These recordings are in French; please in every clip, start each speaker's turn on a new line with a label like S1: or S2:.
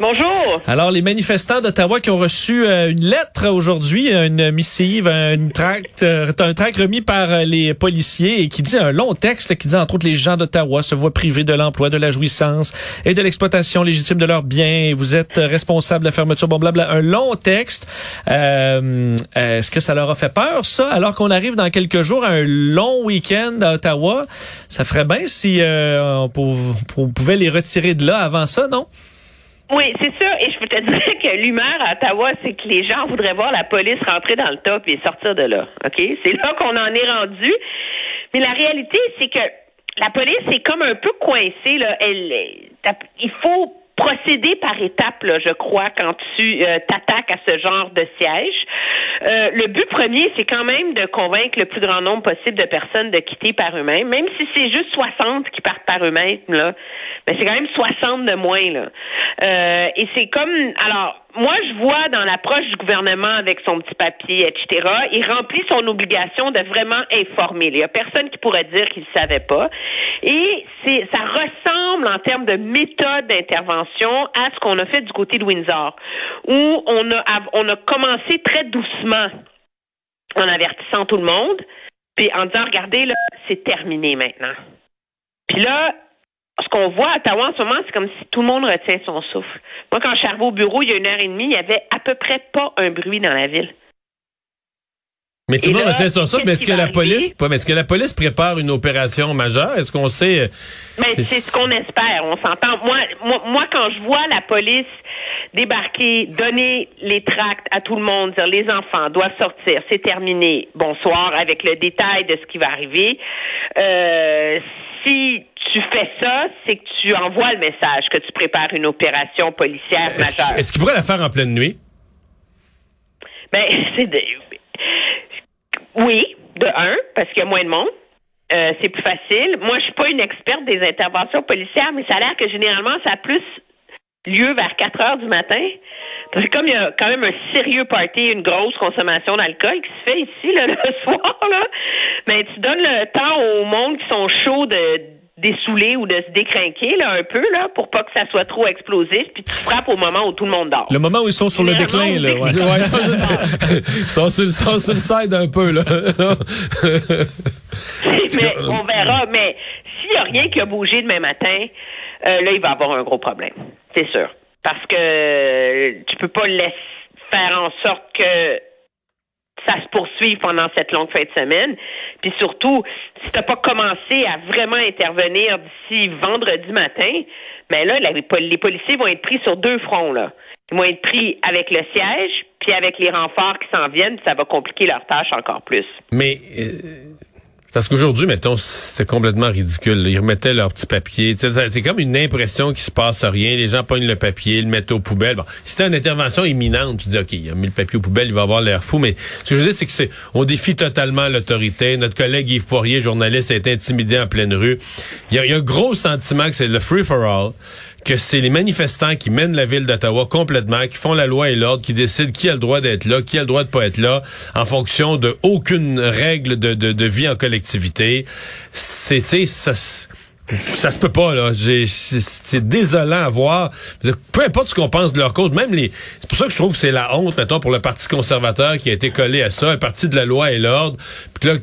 S1: Bonjour.
S2: Alors, les manifestants d'Ottawa qui ont reçu euh, une lettre aujourd'hui, une missive, une tract, euh, un tract remis par euh, les policiers et qui dit un long texte qui dit entre autres les gens d'Ottawa se voient privés de l'emploi, de la jouissance et de l'exploitation légitime de leurs biens. Vous êtes responsable de la fermeture, bon blabla. Un long texte. Est-ce que ça leur a fait peur, ça, alors qu'on arrive dans quelques jours à un long week-end à Ottawa? Ça ferait bien si on pouvait les retirer de là avant ça, non?
S1: Oui, c'est sûr. Et je peux te dire que l'humeur à Ottawa, c'est que les gens voudraient voir la police rentrer dans le top et sortir de là. OK? C'est là qu'on en est rendu. Mais la réalité, c'est que la police est comme un peu coincée. Là. Elle, il faut procéder par étapes, là, je crois, quand tu euh, t'attaques à ce genre de siège. Euh, le but premier, c'est quand même de convaincre le plus grand nombre possible de personnes de quitter par eux-mêmes, même si c'est juste 60 qui partent par eux-mêmes, là. Mais c'est quand même 60 de moins, là. Euh, et c'est comme, alors, moi, je vois dans l'approche du gouvernement avec son petit papier, etc., il remplit son obligation de vraiment informer. Il y a personne qui pourrait dire qu'il ne savait pas. Et ça ressemble en termes de méthode d'intervention à ce qu'on a fait du côté de Windsor, où on a, on a commencé très doucement en avertissant tout le monde, puis en disant, regardez, là, c'est terminé maintenant. Puis là, ce qu'on voit à Ottawa en ce moment, c'est comme si tout le monde retient son souffle. Moi, quand je suis arrivée au bureau, il y a une heure et demie, il y avait à peu près pas un bruit dans la ville.
S3: Mais tout le monde retient son souffle, mais est-ce que la police, mais est-ce que la police prépare une opération majeure? Est-ce qu'on sait?
S1: Mais c'est ce qu'on espère, on s'entend. Moi, moi, moi, quand je vois la police débarquer, donner les tracts à tout le monde, dire les enfants doivent sortir, c'est terminé, bonsoir, avec le détail de ce qui va arriver. Euh, si tu fais ça, c'est que tu envoies le message que tu prépares une opération policière majeure.
S3: Est-ce qu'il pourrait la faire en pleine nuit?
S1: Ben, c'est de... Oui, de un, parce qu'il y a moins de monde. Euh, c'est plus facile. Moi, je suis pas une experte des interventions policières, mais ça a l'air que généralement, ça a plus lieu vers 4 heures du matin. Parce que comme il y a quand même un sérieux party, une grosse consommation d'alcool qui se fait ici là, le soir, là, mais tu donnes le temps au monde qui sont chauds de dessouler ou de se décrinquer là, un peu là, pour pas que ça soit trop explosif, puis tu frappes au moment où tout le monde dort.
S2: Le moment où ils sont sur le déclin, là. Ouais. ils sont sur, sont sur le side un peu, là.
S1: mais on verra. Mais s'il n'y a rien qui a bougé demain matin, euh, là, il va avoir un gros problème. C'est sûr. Parce que tu peux pas laisser faire en sorte que ça se poursuive pendant cette longue fin de semaine. Puis surtout, si tu n'as pas commencé à vraiment intervenir d'ici vendredi matin, ben là, les policiers vont être pris sur deux fronts. Là. Ils vont être pris avec le siège, puis avec les renforts qui s'en viennent, ça va compliquer leur tâche encore plus.
S3: Mais euh, parce qu'aujourd'hui, mettons, c'était complètement ridicule. Ils remettaient leur petit papier. C'est comme une impression qu'il se passe rien. Les gens pognent le papier, le mettent aux poubelles. Bon, c'était une intervention imminente, tu dis, OK, il a mis le papier aux poubelles, il va avoir l'air fou. Mais ce que je veux dire, c'est que c'est, on défie totalement l'autorité. Notre collègue Yves Poirier, journaliste, a été intimidé en pleine rue. Il y a, il y a un gros sentiment que c'est le free for all que c'est les manifestants qui mènent la ville d'Ottawa complètement, qui font la loi et l'ordre, qui décident qui a le droit d'être là, qui a le droit de pas être là, en fonction de aucune règle de, de, de vie en collectivité. C'est, ça ça se peut pas là. C'est désolant à voir. Peu importe ce qu'on pense de leur cause, même les. C'est pour ça que je trouve que c'est la honte, mettons, pour le Parti conservateur qui a été collé à ça, un parti de la loi et l'ordre. Puis là,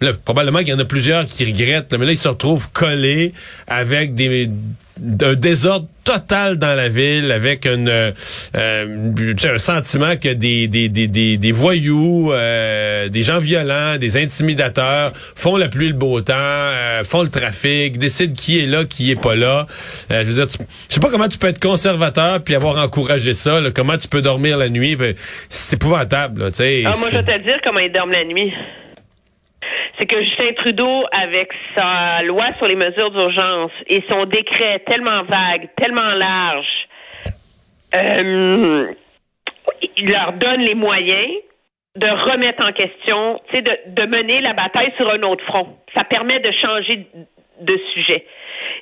S3: là, probablement qu'il y en a plusieurs qui regrettent, mais là ils se retrouvent collés avec des d'un désordre total dans la ville avec une, euh, un sentiment que des, des, des, des, voyous, euh, des gens violents, des intimidateurs font la pluie le beau temps, euh, font le trafic, décident qui est là, qui est pas là. je veux dire, je sais pas comment tu peux être conservateur puis avoir encouragé ça, comment tu peux dormir la nuit, ben, c'est épouvantable. Là,
S1: ah, moi, je vais te dire comment ils dorment la nuit c'est que Justin Trudeau, avec sa loi sur les mesures d'urgence et son décret tellement vague, tellement large, euh, il leur donne les moyens de remettre en question, de, de mener la bataille sur un autre front. Ça permet de changer de sujet.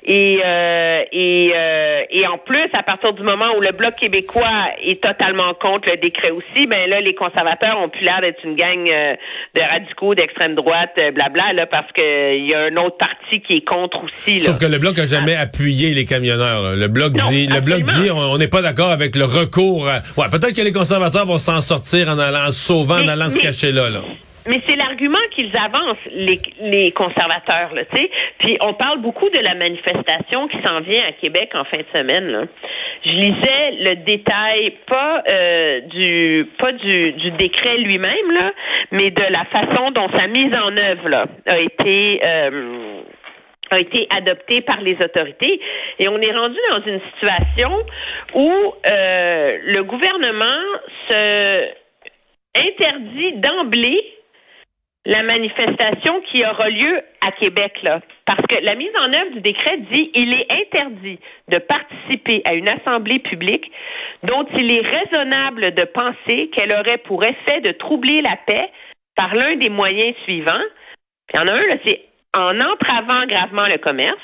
S1: Et euh, et euh, et en plus, à partir du moment où le bloc québécois est totalement contre le décret aussi, ben là, les conservateurs ont plus l'air d'être une gang euh, de radicaux d'extrême droite, blabla, là, parce que il y a un autre parti qui est contre aussi.
S3: Sauf que le bloc a jamais appuyé les camionneurs. Le bloc dit, le bloc dit, on n'est pas d'accord avec le recours. Ouais, peut-être que les conservateurs vont s'en sortir en allant en sauvant, en allant se cacher là, là.
S1: Mais c'est l'argument qu'ils avancent, les, les conservateurs, là, tu sais. Puis on parle beaucoup de la manifestation qui s'en vient à Québec en fin de semaine. Là. Je lisais le détail, pas euh, du pas du, du décret lui-même, là, mais de la façon dont sa mise en œuvre là, a été euh, a été adoptée par les autorités. Et on est rendu dans une situation où euh, le gouvernement se interdit d'emblée la manifestation qui aura lieu à Québec, là. Parce que la mise en œuvre du décret dit il est interdit de participer à une assemblée publique dont il est raisonnable de penser qu'elle aurait pour effet de troubler la paix par l'un des moyens suivants. il y en a un, là, c'est en entravant gravement le commerce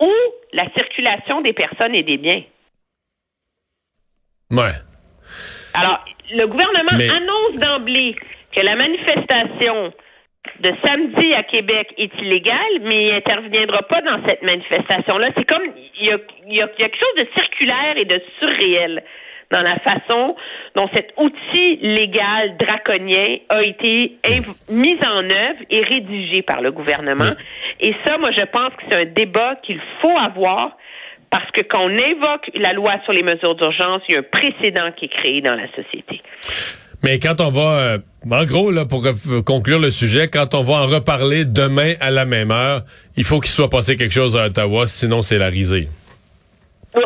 S1: ou la circulation des personnes et des biens.
S3: Ouais.
S1: Alors, le gouvernement annonce d'emblée que la manifestation de samedi à Québec est illégal, mais il interviendra pas dans cette manifestation-là. C'est comme il y, a, il y a quelque chose de circulaire et de surréel dans la façon dont cet outil légal draconien a été mis en œuvre et rédigé par le gouvernement. Et ça, moi, je pense que c'est un débat qu'il faut avoir parce que quand on évoque la loi sur les mesures d'urgence, il y a un précédent qui est créé dans la société.
S3: Mais quand on va, euh, en gros, là, pour conclure le sujet, quand on va en reparler demain à la même heure, il faut qu'il soit passé quelque chose à Ottawa, sinon c'est la risée.
S1: Ça,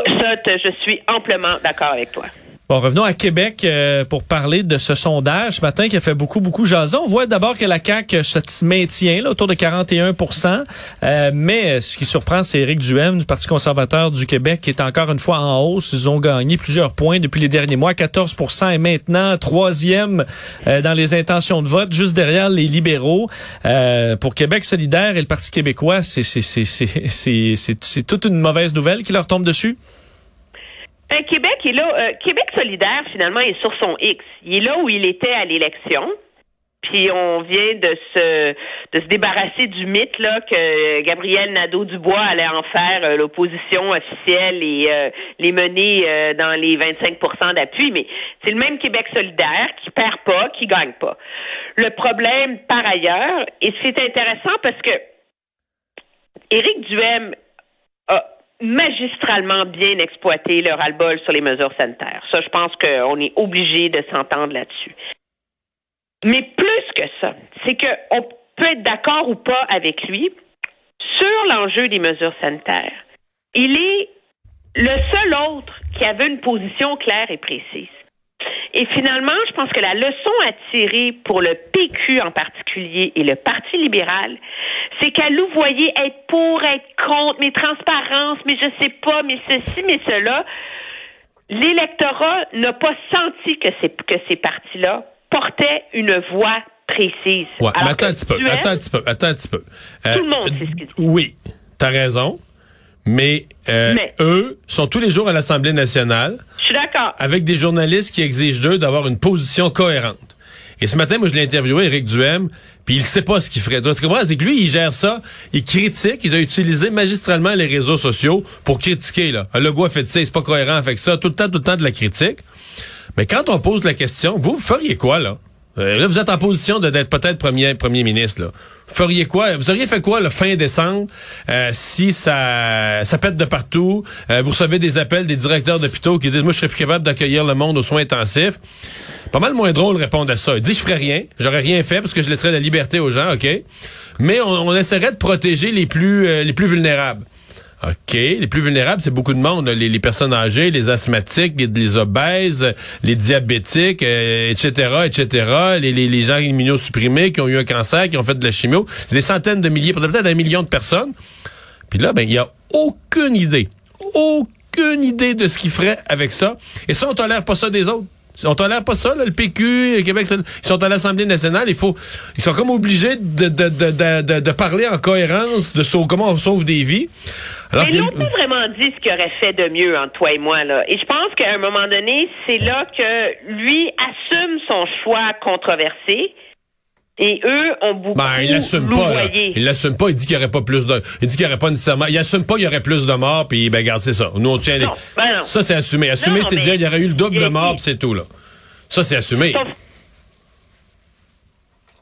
S1: je suis amplement d'accord avec toi.
S2: Bon, revenons à Québec euh, pour parler de ce sondage ce matin qui a fait beaucoup, beaucoup jaser. On voit d'abord que la CAQ se maintient là, autour de 41% euh, mais ce qui surprend, c'est Éric Duhem du Parti conservateur du Québec qui est encore une fois en hausse. Ils ont gagné plusieurs points depuis les derniers mois, 14% et maintenant troisième euh, dans les intentions de vote, juste derrière les libéraux. Euh, pour Québec solidaire et le Parti québécois, c'est toute une mauvaise nouvelle qui leur tombe dessus?
S1: Un Québec est là. Euh, Québec solidaire, finalement, est sur son X. Il est là où il était à l'élection. Puis on vient de se de se débarrasser du mythe là que Gabriel Nadeau-Dubois allait en faire euh, l'opposition officielle et euh, les mener dans les 25% d'appui. Mais c'est le même Québec solidaire qui perd pas, qui gagne pas. Le problème, par ailleurs, et c'est intéressant parce que Éric Duhem magistralement bien exploité leur albol sur les mesures sanitaires. Ça, je pense qu'on est obligé de s'entendre là-dessus. Mais plus que ça, c'est qu'on peut être d'accord ou pas avec lui sur l'enjeu des mesures sanitaires. Il est le seul autre qui avait une position claire et précise. Et finalement, je pense que la leçon à tirer pour le PQ en particulier et le Parti libéral, c'est qu'à nous voyez être pour, être contre, mais transparence, mais je sais pas, mais ceci, mais cela. L'électorat n'a pas senti que ces, que ces partis-là portaient une voix précise.
S3: Ouais, mais attends un petit peu, attends un petit peu, attends un petit peu.
S1: tout le monde sait ce qu'ils
S3: Oui, t'as raison. Mais, euh, eux sont tous les jours à l'Assemblée nationale.
S1: Je suis d'accord.
S3: Avec des journalistes qui exigent d'eux d'avoir une position cohérente. Et ce matin, moi, je l'ai interviewé, Éric Duhem, puis il sait pas ce qu'il ferait. Tu vois, c'est que lui, il gère ça, il critique, il a utilisé magistralement les réseaux sociaux pour critiquer, là. Le goût a fait ça, c'est pas cohérent avec ça, tout le temps, tout le temps de la critique. Mais quand on pose la question, vous, vous feriez quoi, là? Euh, là, vous êtes en position d'être peut-être premier, premier ministre, là feriez quoi? Vous auriez fait quoi le fin décembre euh, si ça, ça pète de partout? Euh, vous recevez des appels des directeurs d'hôpitaux qui disent Moi, je serais plus capable d'accueillir le monde aux soins intensifs. Pas mal moins drôle de répondre à ça. Il dit Je ferais rien, j'aurais rien fait parce que je laisserais la liberté aux gens, OK? Mais on, essaierait de protéger les plus euh, les plus vulnérables. OK. Les plus vulnérables, c'est beaucoup de monde. Les, personnes âgées, les asthmatiques, les, obèses, les diabétiques, etc., euh, etc., les gens immunosupprimés qui ont eu un cancer, qui ont fait de la chimio. C'est des centaines de milliers, peut-être un million de personnes. Puis là, ben, il n'y a aucune idée, aucune idée de ce qu'ils feraient avec ça. Et ça, on tolère pas ça des autres. On tolère pas ça, là, le PQ, le Québec, ils sont à l'Assemblée nationale, il faut, ils sont comme obligés de, de, de, de, de parler en cohérence de comment on sauve des vies.
S1: Alors Mais ils n'ont pas vraiment dit ce qu'il aurait fait de mieux entre toi et moi, là. Et je pense qu'à un moment donné, c'est là que lui assume son choix controversé. Et eux ont beaucoup
S3: ben, il l'assume pas. Il l'assume pas. Il dit qu'il y aurait pas plus de. Il dit qu'il y aurait pas nécessairement. Il assume pas qu'il y aurait plus de morts. Puis ben regarde, c'est ça. Nous on tient. les...
S1: Ben
S3: ça c'est assumé. Assumé, c'est dire qu'il y aurait eu le double de morts. c'est tout là. Ça c'est assumé.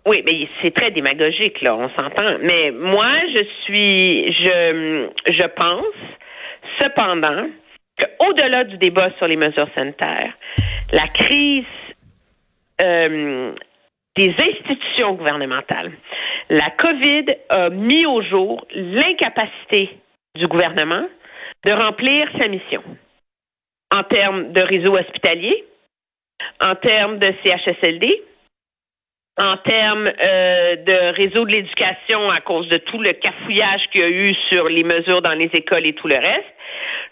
S1: Oui, mais c'est très démagogique là. On s'entend. Mais moi, je suis, je, je pense, cependant, qu'au-delà du débat sur les mesures sanitaires, la crise euh, des institutions gouvernementales. La COVID a mis au jour l'incapacité du gouvernement de remplir sa mission en termes de réseau hospitalier, en termes de CHSLD, en termes euh, de réseau de l'éducation à cause de tout le cafouillage qu'il y a eu sur les mesures dans les écoles et tout le reste,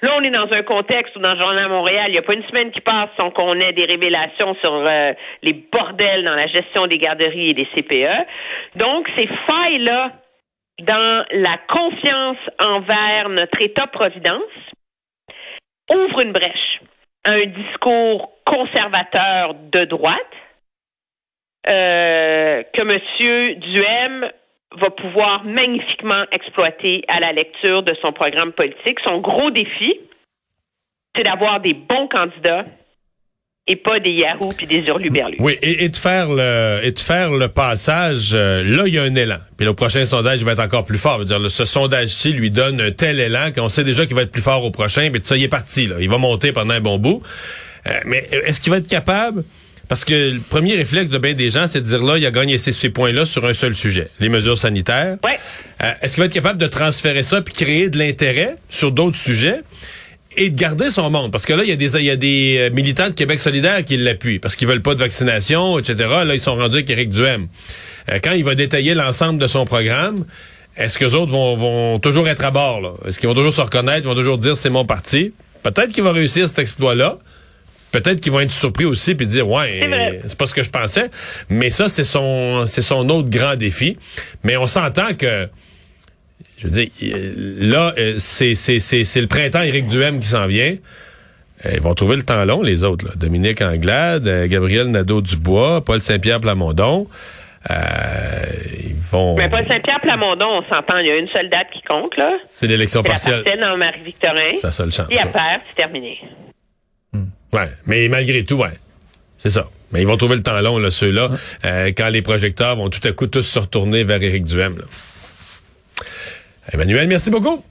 S1: Là, on est dans un contexte où dans le Journal Montréal, il n'y a pas une semaine qui passe sans qu'on ait des révélations sur euh, les bordels dans la gestion des garderies et des CPE. Donc, ces failles-là dans la confiance envers notre État-providence ouvrent une brèche à un discours conservateur de droite euh, que M. Duhem va pouvoir magnifiquement exploiter à la lecture de son programme politique. Son gros défi, c'est d'avoir des bons candidats et pas des Yahoo puis des hurluberlus.
S3: Oui, et, de faire le et de faire le passage. Euh, là, il y a un élan. Puis le prochain sondage va être encore plus fort. dire, ce sondage-ci lui donne un tel élan qu'on sait déjà qu'il va être plus fort au prochain. Mais ça, il est parti. Là. Il va monter pendant un bon bout. Euh, mais est-ce qu'il va être capable parce que le premier réflexe de bien des gens, c'est de dire là, il a gagné ces, points-là sur un seul sujet, les mesures sanitaires.
S1: Ouais.
S3: Euh, est-ce qu'il va être capable de transférer ça puis créer de l'intérêt sur d'autres sujets? et de garder son monde? Parce que là, il y a des, il y a des euh, militants de Québec solidaire qui l'appuient, parce qu'ils veulent pas de vaccination, etc. Là, ils sont rendus avec Éric Duhem. Euh, quand il va détailler l'ensemble de son programme, est-ce que les autres vont, vont toujours être à bord? Est-ce qu'ils vont toujours se reconnaître, vont toujours dire c'est mon parti? Peut-être qu'il va réussir cet exploit-là peut-être qu'ils vont être surpris aussi puis dire ouais c'est pas ce que je pensais mais ça c'est son c'est son autre grand défi mais on s'entend que je veux dire là euh, c'est c'est c'est le printemps Éric Duhem qui s'en vient ils vont trouver le temps long, les autres. Là. Dominique Anglade, euh, Gabriel Nadeau-Dubois, Paul Saint-Pierre Plamondon. Euh, ils vont...
S1: Mais Paul Saint-Pierre Plamondon, on s'entend, il y a une seule date qui compte, là.
S3: C'est l'élection partielle.
S1: C'est dans Marie-Victorin.
S3: Sa seule chance.
S1: Et à faire, c'est terminé.
S3: Ouais, mais malgré tout, ouais. C'est ça. Mais ils vont trouver le temps long, là, ceux-là, euh, quand les projecteurs vont tout à coup tous se retourner vers Éric Duhem. Emmanuel, merci beaucoup.